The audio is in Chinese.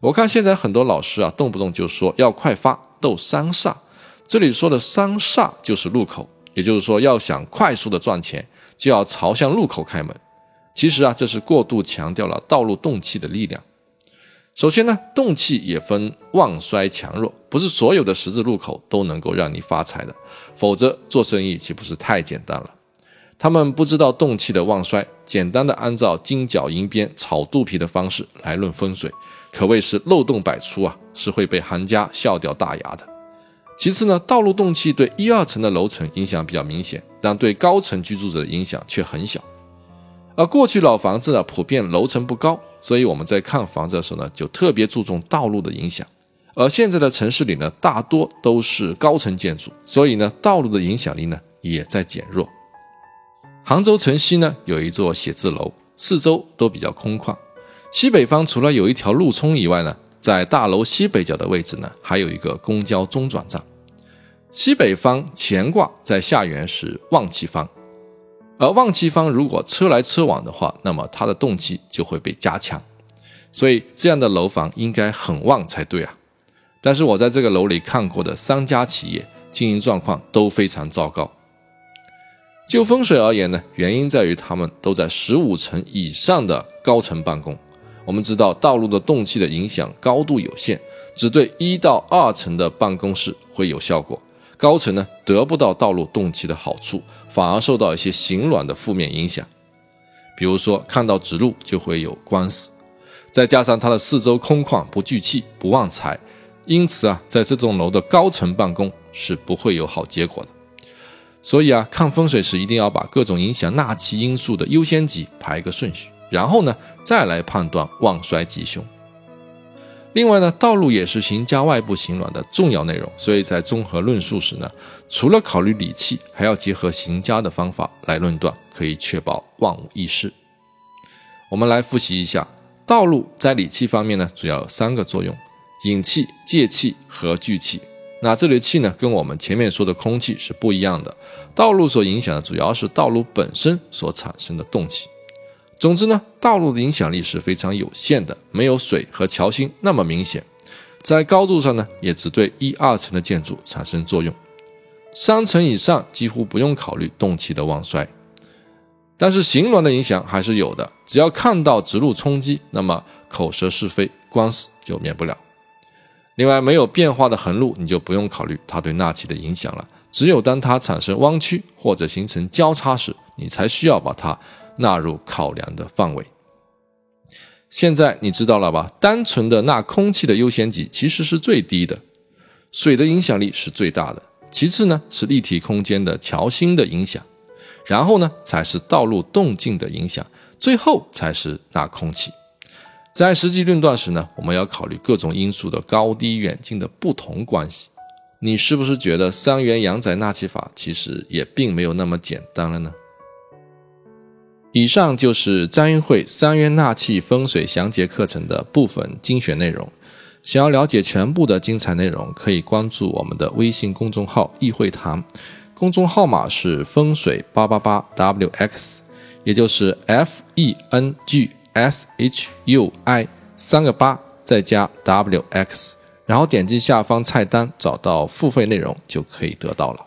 我看现在很多老师啊，动不动就说要快发斗三煞，这里说的三煞就是路口，也就是说要想快速的赚钱，就要朝向路口开门。其实啊，这是过度强调了道路动气的力量。首先呢，动气也分旺衰强弱，不是所有的十字路口都能够让你发财的，否则做生意岂不是太简单了？他们不知道动气的旺衰，简单的按照金角银边炒肚皮的方式来论风水，可谓是漏洞百出啊，是会被行家笑掉大牙的。其次呢，道路动气对一二层的楼层影响比较明显，但对高层居住者的影响却很小。而过去老房子呢，普遍楼层不高。所以我们在看房子的时候呢，就特别注重道路的影响。而现在的城市里呢，大多都是高层建筑，所以呢，道路的影响力呢也在减弱。杭州城西呢有一座写字楼，四周都比较空旷。西北方除了有一条路冲以外呢，在大楼西北角的位置呢，还有一个公交中转站。西北方乾卦在下元是旺气方。而旺气方如果车来车往的话，那么它的动气就会被加强，所以这样的楼房应该很旺才对啊。但是我在这个楼里看过的三家企业经营状况都非常糟糕。就风水而言呢，原因在于他们都在十五层以上的高层办公。我们知道道路的动气的影响高度有限，只对一到二层的办公室会有效果。高层呢得不到道路动气的好处，反而受到一些形卵的负面影响，比如说看到直路就会有官司，再加上它的四周空旷不聚气不旺财，因此啊，在这栋楼的高层办公是不会有好结果的。所以啊，看风水时一定要把各种影响纳气因素的优先级排个顺序，然后呢再来判断旺衰吉凶。另外呢，道路也是行家外部行卵的重要内容，所以在综合论述时呢，除了考虑理气，还要结合行家的方法来论断，可以确保万无一失。我们来复习一下，道路在理气方面呢，主要有三个作用：引气、借气和聚气。那这里的气呢，跟我们前面说的空气是不一样的，道路所影响的主要是道路本身所产生的动气。总之呢，道路的影响力是非常有限的，没有水和桥心那么明显。在高度上呢，也只对一二层的建筑产生作用，三层以上几乎不用考虑动气的旺衰。但是行峦的影响还是有的，只要看到直路冲击，那么口舌是非、官司就免不了。另外，没有变化的横路，你就不用考虑它对纳气的影响了。只有当它产生弯曲或者形成交叉时，你才需要把它。纳入考量的范围。现在你知道了吧？单纯的纳空气的优先级其实是最低的，水的影响力是最大的，其次呢是立体空间的桥心的影响，然后呢才是道路动静的影响，最后才是纳空气。在实际论断时呢，我们要考虑各种因素的高低远近的不同关系。你是不是觉得三元阳宅纳气法其实也并没有那么简单了呢？以上就是张云会三元纳气风水详解课程的部分精选内容。想要了解全部的精彩内容，可以关注我们的微信公众号“易会堂”，公众号码是风水八八八 wx，也就是 f e n g s h u i 三个八再加 w x，然后点击下方菜单找到付费内容就可以得到了。